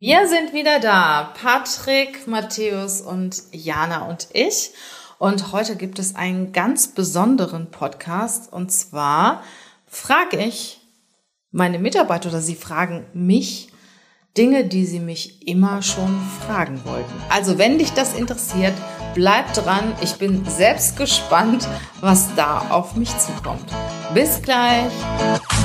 Wir sind wieder da. Patrick, Matthäus und Jana und ich. Und heute gibt es einen ganz besonderen Podcast. Und zwar frage ich meine Mitarbeiter oder sie fragen mich Dinge, die sie mich immer schon fragen wollten. Also wenn dich das interessiert, bleib dran. Ich bin selbst gespannt, was da auf mich zukommt. Bis gleich.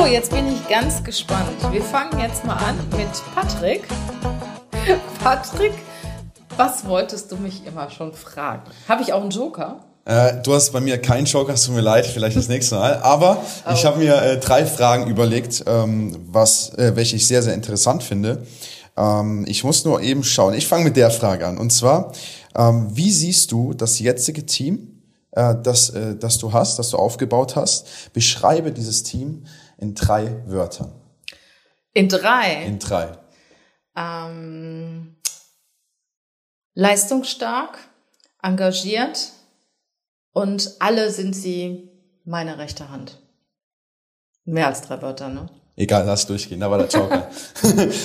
Oh, jetzt bin ich ganz gespannt. Wir fangen jetzt mal an mit Patrick. Patrick, was wolltest du mich immer schon fragen? Habe ich auch einen Joker? Äh, du hast bei mir keinen Joker, es tut mir leid, vielleicht das nächste Mal. Aber oh. ich habe mir äh, drei Fragen überlegt, ähm, was, äh, welche ich sehr, sehr interessant finde. Ähm, ich muss nur eben schauen. Ich fange mit der Frage an. Und zwar, ähm, wie siehst du das jetzige Team, äh, das, äh, das du hast, das du aufgebaut hast? Beschreibe dieses Team in drei Wörtern. In drei? In drei. Ähm, leistungsstark, engagiert und alle sind sie meine rechte Hand. Mehr als drei Wörter, ne? Egal, lass durchgehen, da war der Joker.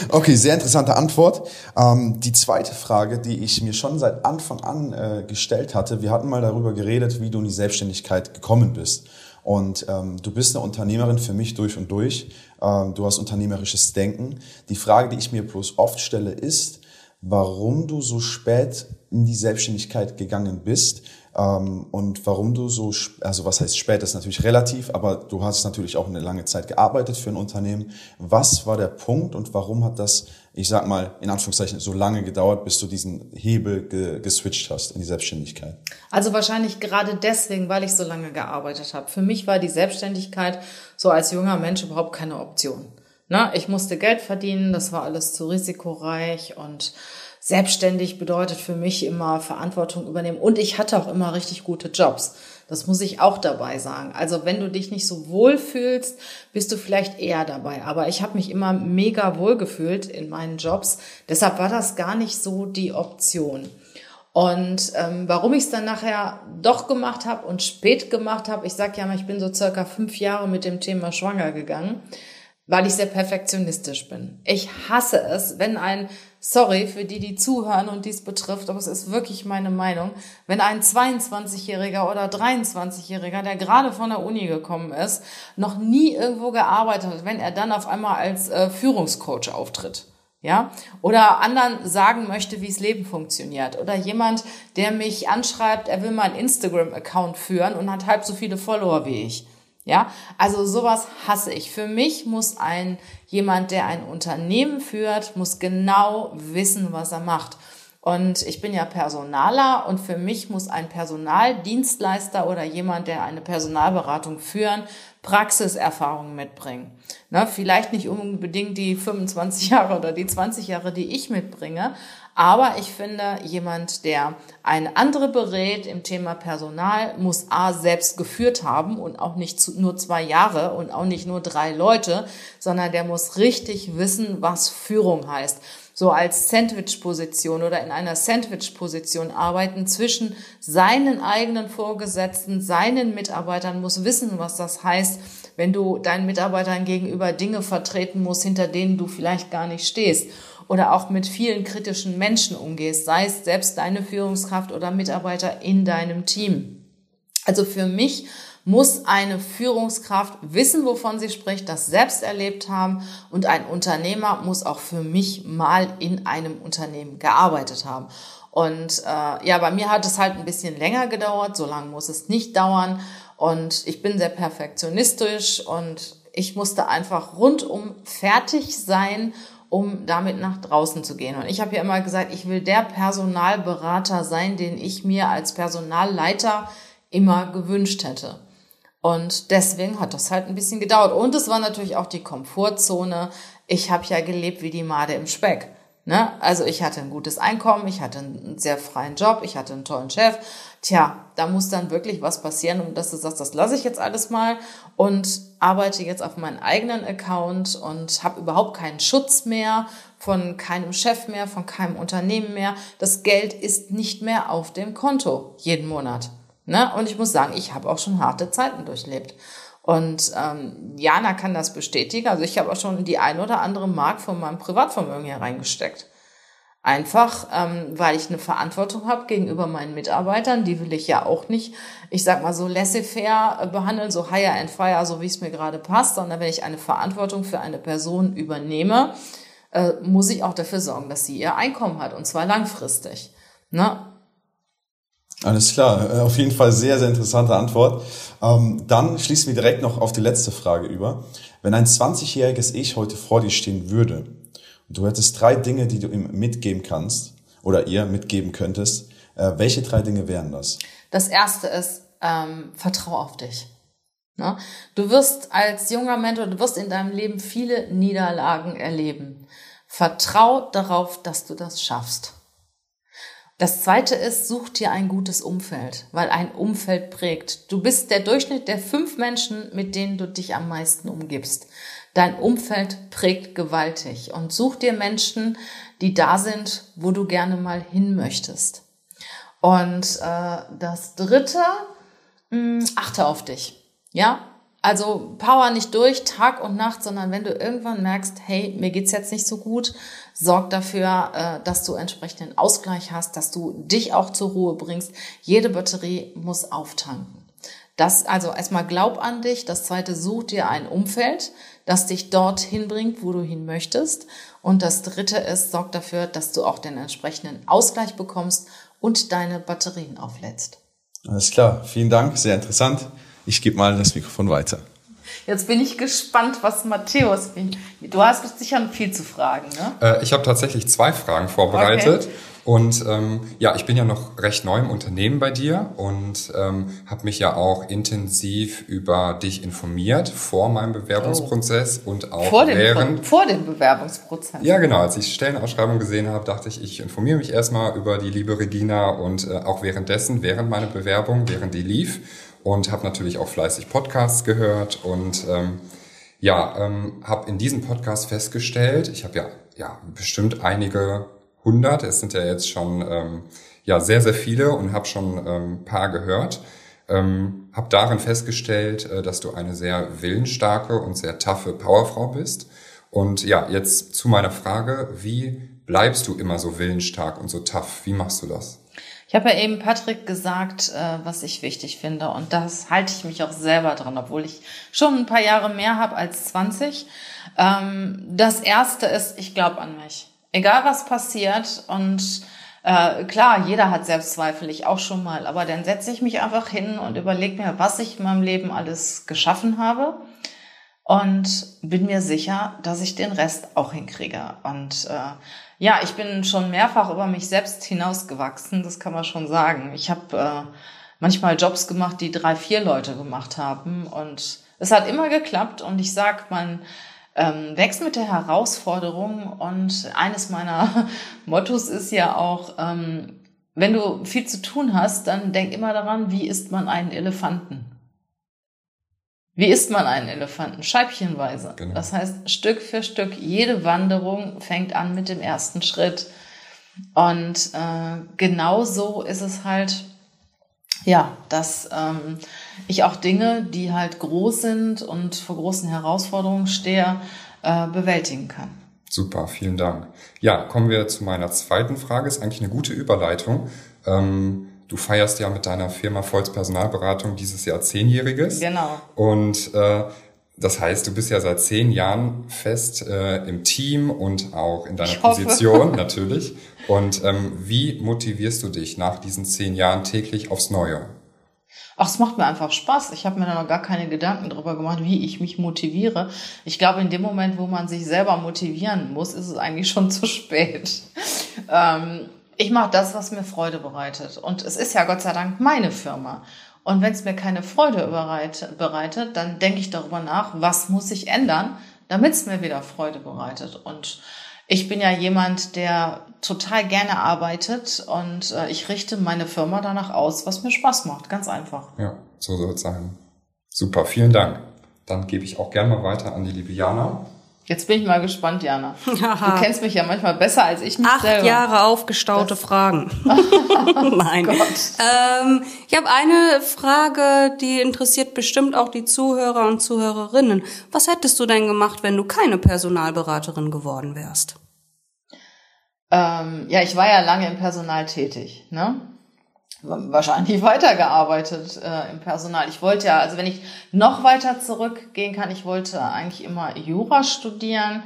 okay, sehr interessante Antwort. Ähm, die zweite Frage, die ich mir schon seit Anfang an äh, gestellt hatte, wir hatten mal darüber geredet, wie du in die Selbstständigkeit gekommen bist. Und ähm, du bist eine Unternehmerin für mich durch und durch. Ähm, du hast unternehmerisches Denken. Die Frage, die ich mir bloß oft stelle, ist, warum du so spät in die Selbstständigkeit gegangen bist ähm, und warum du so, also was heißt spät, ist natürlich relativ, aber du hast natürlich auch eine lange Zeit gearbeitet für ein Unternehmen. Was war der Punkt und warum hat das, ich sag mal, in Anführungszeichen so lange gedauert, bis du diesen Hebel ge geswitcht hast in die Selbstständigkeit? Also wahrscheinlich gerade deswegen, weil ich so lange gearbeitet habe. Für mich war die Selbstständigkeit so als junger Mensch überhaupt keine Option. Na, ich musste Geld verdienen, das war alles zu risikoreich und Selbstständig bedeutet für mich immer Verantwortung übernehmen. Und ich hatte auch immer richtig gute Jobs. Das muss ich auch dabei sagen. Also wenn du dich nicht so wohl fühlst, bist du vielleicht eher dabei. Aber ich habe mich immer mega wohl gefühlt in meinen Jobs. Deshalb war das gar nicht so die Option. Und ähm, warum ich es dann nachher doch gemacht habe und spät gemacht habe, ich sage ja mal, ich bin so circa fünf Jahre mit dem Thema schwanger gegangen, weil ich sehr perfektionistisch bin. Ich hasse es, wenn ein sorry für die, die zuhören und dies betrifft, aber es ist wirklich meine Meinung, wenn ein 22-Jähriger oder 23-Jähriger, der gerade von der Uni gekommen ist, noch nie irgendwo gearbeitet hat, wenn er dann auf einmal als äh, Führungscoach auftritt. Ja, oder anderen sagen möchte, wie das Leben funktioniert. Oder jemand, der mich anschreibt, er will meinen Instagram-Account führen und hat halb so viele Follower wie ich. Ja, also sowas hasse ich. Für mich muss ein jemand, der ein Unternehmen führt, muss genau wissen, was er macht. Und ich bin ja Personaler und für mich muss ein Personaldienstleister oder jemand, der eine Personalberatung führen, Praxiserfahrung mitbringen. Ne, vielleicht nicht unbedingt die 25 Jahre oder die 20 Jahre, die ich mitbringe, aber ich finde, jemand, der eine andere berät im Thema Personal, muss A selbst geführt haben und auch nicht nur zwei Jahre und auch nicht nur drei Leute, sondern der muss richtig wissen, was Führung heißt. So als Sandwich-Position oder in einer Sandwich-Position arbeiten zwischen seinen eigenen Vorgesetzten, seinen Mitarbeitern, muss wissen, was das heißt, wenn du deinen Mitarbeitern gegenüber Dinge vertreten musst, hinter denen du vielleicht gar nicht stehst oder auch mit vielen kritischen Menschen umgehst, sei es selbst deine Führungskraft oder Mitarbeiter in deinem Team. Also für mich muss eine Führungskraft wissen, wovon sie spricht, das selbst erlebt haben und ein Unternehmer muss auch für mich mal in einem Unternehmen gearbeitet haben. Und äh, ja, bei mir hat es halt ein bisschen länger gedauert, so lange muss es nicht dauern. Und ich bin sehr perfektionistisch und ich musste einfach rundum fertig sein, um damit nach draußen zu gehen. Und ich habe ja immer gesagt, ich will der Personalberater sein, den ich mir als Personalleiter immer gewünscht hätte. Und deswegen hat das halt ein bisschen gedauert. Und es war natürlich auch die Komfortzone. Ich habe ja gelebt wie die Made im Speck. Ne? Also ich hatte ein gutes Einkommen, ich hatte einen sehr freien Job, ich hatte einen tollen Chef. Tja, da muss dann wirklich was passieren, um dass du sagst, das lasse ich jetzt alles mal und arbeite jetzt auf meinen eigenen Account und habe überhaupt keinen Schutz mehr von keinem Chef mehr, von keinem Unternehmen mehr. Das Geld ist nicht mehr auf dem Konto jeden Monat. Ne? Und ich muss sagen, ich habe auch schon harte Zeiten durchlebt. Und ähm, Jana kann das bestätigen. Also ich habe auch schon die ein oder andere Mark von meinem Privatvermögen hier reingesteckt. Einfach, ähm, weil ich eine Verantwortung habe gegenüber meinen Mitarbeitern. Die will ich ja auch nicht, ich sag mal so laissez-faire behandeln, so hire and fire, so wie es mir gerade passt, sondern wenn ich eine Verantwortung für eine Person übernehme, äh, muss ich auch dafür sorgen, dass sie ihr Einkommen hat und zwar langfristig. Ne? Alles klar, äh, auf jeden Fall sehr, sehr interessante Antwort. Ähm, dann schließen wir direkt noch auf die letzte Frage über. Wenn ein 20-jähriges Ich heute vor dir stehen würde und du hättest drei Dinge, die du ihm mitgeben kannst oder ihr mitgeben könntest, äh, welche drei Dinge wären das? Das erste ist, ähm, vertrau auf dich. Ne? Du wirst als junger Mentor, du wirst in deinem Leben viele Niederlagen erleben. Vertrau darauf, dass du das schaffst. Das zweite ist, such dir ein gutes Umfeld, weil ein Umfeld prägt. Du bist der Durchschnitt der fünf Menschen, mit denen du dich am meisten umgibst. Dein Umfeld prägt gewaltig und such dir Menschen, die da sind, wo du gerne mal hin möchtest. Und äh, das dritte, mh, hm, achte auf dich. Ja, also power nicht durch Tag und Nacht, sondern wenn du irgendwann merkst, hey, mir geht's jetzt nicht so gut, sorg dafür, äh, dass du entsprechenden Ausgleich hast, dass du dich auch zur Ruhe bringst. Jede Batterie muss auftanken. Das also erstmal glaub an dich. Das zweite, such dir ein Umfeld, das dich dorthin bringt, wo du hin möchtest. Und das dritte ist, sorg dafür, dass du auch den entsprechenden Ausgleich bekommst und deine Batterien auflädst. Alles klar. Vielen Dank. Sehr interessant. Ich gebe mal das Mikrofon weiter. Jetzt bin ich gespannt, was Matthäus. Du hast sicher viel zu fragen, ne? Äh, ich habe tatsächlich zwei Fragen vorbereitet. Okay. Und ähm, ja, ich bin ja noch recht neu im Unternehmen bei dir und ähm, habe mich ja auch intensiv über dich informiert vor meinem Bewerbungsprozess oh. und auch vor dem, während. Vor dem Bewerbungsprozess. Ja, genau. Als ich Stellenausschreibung gesehen habe, dachte ich, ich informiere mich erstmal über die liebe Regina und äh, auch währenddessen, während meiner Bewerbung, während die lief und habe natürlich auch fleißig Podcasts gehört und ähm, ja, ähm, habe in diesem Podcast festgestellt, ich habe ja, ja bestimmt einige hundert, es sind ja jetzt schon ähm, ja sehr, sehr viele und habe schon ähm, paar gehört, ähm, habe darin festgestellt, äh, dass du eine sehr willensstarke und sehr taffe Powerfrau bist. Und ja, jetzt zu meiner Frage, wie bleibst du immer so willensstark und so tough? Wie machst du das? Ich habe ja eben Patrick gesagt, äh, was ich wichtig finde. Und das halte ich mich auch selber dran, obwohl ich schon ein paar Jahre mehr habe als 20. Ähm, das erste ist, ich glaube an mich. Egal was passiert und äh, klar, jeder hat Selbstzweifel, ich auch schon mal, aber dann setze ich mich einfach hin und überlege mir, was ich in meinem Leben alles geschaffen habe und bin mir sicher, dass ich den Rest auch hinkriege. Und äh, ja, ich bin schon mehrfach über mich selbst hinausgewachsen, das kann man schon sagen. Ich habe äh, manchmal Jobs gemacht, die drei, vier Leute gemacht haben und es hat immer geklappt und ich sag, man ähm, wächst mit der Herausforderung und eines meiner Mottos ist ja auch, ähm, wenn du viel zu tun hast, dann denk immer daran, wie isst man einen Elefanten? Wie isst man einen Elefanten? Scheibchenweise. Genau. Das heißt, Stück für Stück, jede Wanderung fängt an mit dem ersten Schritt. Und äh, genau so ist es halt, ja, dass ähm, ich auch Dinge, die halt groß sind und vor großen Herausforderungen stehe, äh, bewältigen kann. Super, vielen Dank. Ja, kommen wir zu meiner zweiten Frage. Ist eigentlich eine gute Überleitung. Ähm, du feierst ja mit deiner Firma Volz Personalberatung dieses Jahr zehnjähriges. Genau. Und äh, das heißt, du bist ja seit zehn Jahren fest äh, im Team und auch in deiner Position natürlich. Und ähm, wie motivierst du dich nach diesen zehn Jahren täglich aufs Neue? Ach, es macht mir einfach Spaß. Ich habe mir da noch gar keine Gedanken darüber gemacht, wie ich mich motiviere. Ich glaube, in dem Moment, wo man sich selber motivieren muss, ist es eigentlich schon zu spät. Ähm, ich mache das, was mir Freude bereitet. Und es ist ja Gott sei Dank meine Firma. Und wenn es mir keine Freude bereitet, dann denke ich darüber nach, was muss ich ändern, damit es mir wieder Freude bereitet. Und Ich bin ja jemand, der total gerne arbeitet und äh, ich richte meine Firma danach aus, was mir Spaß macht. Ganz einfach. Ja, so soll es sein. Super, vielen Dank. Dann gebe ich auch gerne mal weiter an die liebe Jana. Jetzt bin ich mal gespannt, Jana. Du kennst mich ja manchmal besser als ich mich Acht selber. Jahre aufgestaute das Fragen. Nein. Ähm, ich habe eine Frage, die interessiert bestimmt auch die Zuhörer und Zuhörerinnen. Was hättest du denn gemacht, wenn du keine Personalberaterin geworden wärst? Ähm, ja, ich war ja lange im Personal tätig. Ne? Wahrscheinlich weitergearbeitet äh, im Personal. Ich wollte ja, also wenn ich noch weiter zurückgehen kann, ich wollte eigentlich immer Jura studieren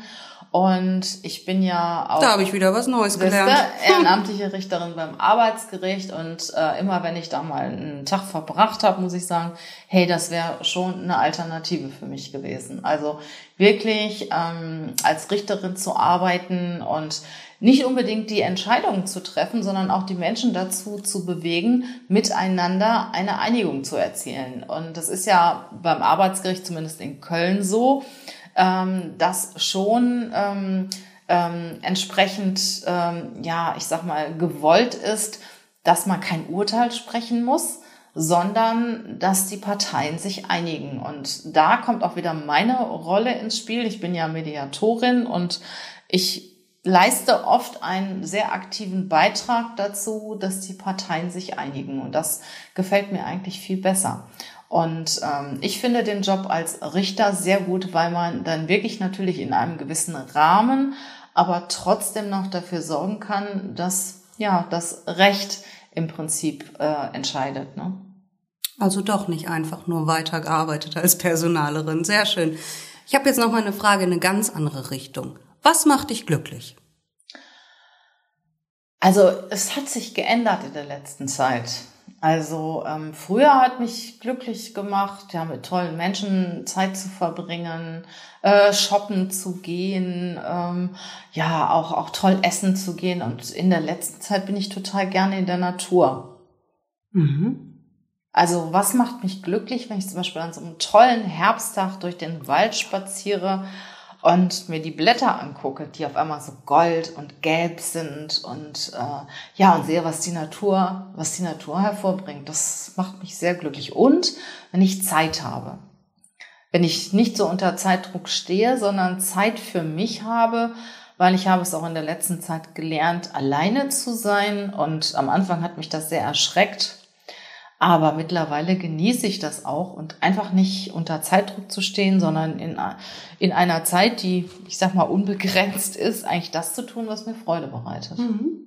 und ich bin ja auch. Da habe ich wieder was Neues gelernt. Ehrenamtliche Richterin beim Arbeitsgericht und äh, immer wenn ich da mal einen Tag verbracht habe, muss ich sagen, hey, das wäre schon eine Alternative für mich gewesen. Also wirklich ähm, als Richterin zu arbeiten und nicht unbedingt die Entscheidungen zu treffen, sondern auch die Menschen dazu zu bewegen, miteinander eine Einigung zu erzielen. Und das ist ja beim Arbeitsgericht zumindest in Köln so, ähm, dass schon ähm, ähm, entsprechend, ähm, ja, ich sag mal, gewollt ist, dass man kein Urteil sprechen muss, sondern dass die Parteien sich einigen. Und da kommt auch wieder meine Rolle ins Spiel. Ich bin ja Mediatorin und ich leiste oft einen sehr aktiven Beitrag dazu, dass die Parteien sich einigen. Und das gefällt mir eigentlich viel besser. Und ähm, ich finde den Job als Richter sehr gut, weil man dann wirklich natürlich in einem gewissen Rahmen, aber trotzdem noch dafür sorgen kann, dass ja das Recht im Prinzip äh, entscheidet. Ne? Also doch nicht einfach nur weitergearbeitet als Personalerin. Sehr schön. Ich habe jetzt noch mal eine Frage in eine ganz andere Richtung. Was macht dich glücklich? Also es hat sich geändert in der letzten Zeit. Also ähm, früher hat mich glücklich gemacht, ja, mit tollen Menschen Zeit zu verbringen, äh, shoppen zu gehen, ähm, ja, auch, auch toll essen zu gehen. Und in der letzten Zeit bin ich total gerne in der Natur. Mhm. Also was macht mich glücklich, wenn ich zum Beispiel an so einem tollen Herbsttag durch den Wald spaziere und mir die Blätter angucke, die auf einmal so gold und gelb sind und äh, ja und sehe, was die Natur, was die Natur hervorbringt, das macht mich sehr glücklich. Und wenn ich Zeit habe, wenn ich nicht so unter Zeitdruck stehe, sondern Zeit für mich habe, weil ich habe es auch in der letzten Zeit gelernt, alleine zu sein. Und am Anfang hat mich das sehr erschreckt, aber mittlerweile genieße ich das auch und einfach nicht unter Zeitdruck zu stehen, sondern in, in einer Zeit, die, ich sag mal, unbegrenzt ist, eigentlich das zu tun, was mir Freude bereitet. Mhm.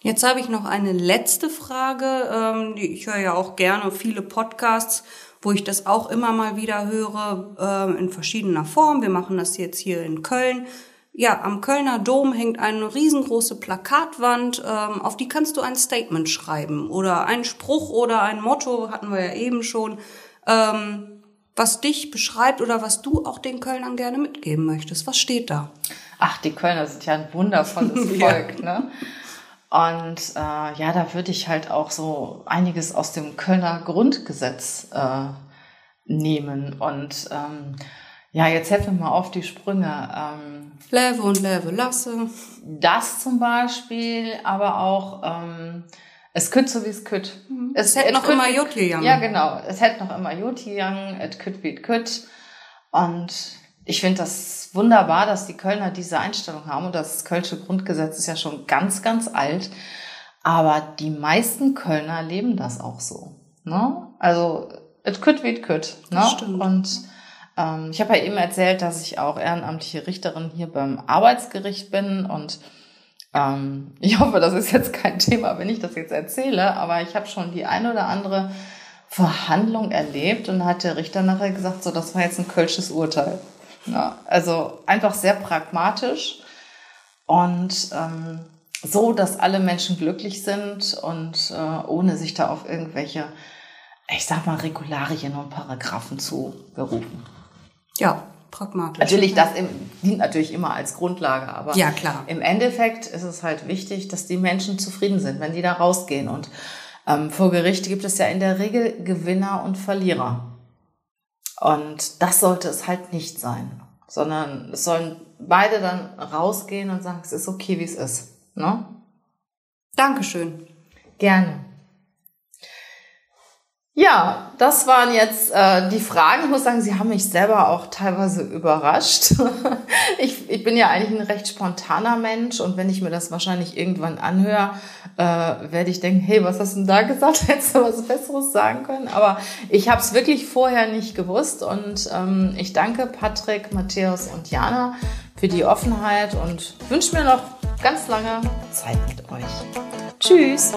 Jetzt habe ich noch eine letzte Frage. Ähm, ich höre ja auch gerne viele Podcasts, wo ich das auch immer mal wieder höre, ähm, in verschiedener Form. Wir machen das jetzt hier in Köln ja, am Kölner Dom hängt eine riesengroße Plakatwand, ähm, auf die kannst du ein Statement schreiben oder einen Spruch oder ein Motto, hatten wir ja eben schon, ähm, was dich beschreibt oder was du auch den Kölnern gerne mitgeben möchtest. Was steht da? Ach, die Kölner sind ja ein wundervolles Volk, ja. ne? Und äh, ja, da würde ich halt auch so einiges aus dem Kölner Grundgesetz äh, nehmen und ähm, ja, jetzt helfen wir mal auf die Sprünge. Ähm, Leve und Leve lasse. Das zum Beispiel, aber auch ähm, es kütt so wie es kütt. Mhm. Es, es hätte noch immer Jutliang. Ja, genau. Es hätte noch immer Jutliang, es kütt wie kütt. Und ich finde das wunderbar, dass die Kölner diese Einstellung haben. Und das Kölsche Grundgesetz ist ja schon ganz, ganz alt. Aber die meisten Kölner leben das auch so. Ne? Also, es kütt wie es kütt. Ne? Das stimmt. Und ähm, ich habe ja eben erzählt, dass ich auch ehrenamtliche Richterin hier beim Arbeitsgericht bin und ähm, ich hoffe, das ist jetzt kein Thema, wenn ich das jetzt erzähle, aber ich habe schon die eine oder andere Verhandlung erlebt und hat der Richter nachher gesagt, so, das war jetzt ein kölsches Urteil. Ja, also einfach sehr pragmatisch und ähm, so, dass alle Menschen glücklich sind und äh, ohne sich da auf irgendwelche, ich sag mal, Regularien und Paragraphen zu berufen. Ja, pragmatisch. Natürlich, das dient natürlich immer als Grundlage, aber ja, klar. im Endeffekt ist es halt wichtig, dass die Menschen zufrieden sind, wenn die da rausgehen. Und ähm, vor Gericht gibt es ja in der Regel Gewinner und Verlierer. Und das sollte es halt nicht sein, sondern es sollen beide dann rausgehen und sagen, es ist okay, wie es ist. Ne? Dankeschön. Gerne. Ja, das waren jetzt äh, die Fragen. Ich muss sagen, sie haben mich selber auch teilweise überrascht. ich, ich bin ja eigentlich ein recht spontaner Mensch und wenn ich mir das wahrscheinlich irgendwann anhöre, äh, werde ich denken, hey, was hast du denn da gesagt? Hättest du was Besseres sagen können? Aber ich habe es wirklich vorher nicht gewusst und ähm, ich danke Patrick, Matthäus und Jana für die Offenheit und wünsche mir noch ganz lange Zeit mit euch. Tschüss!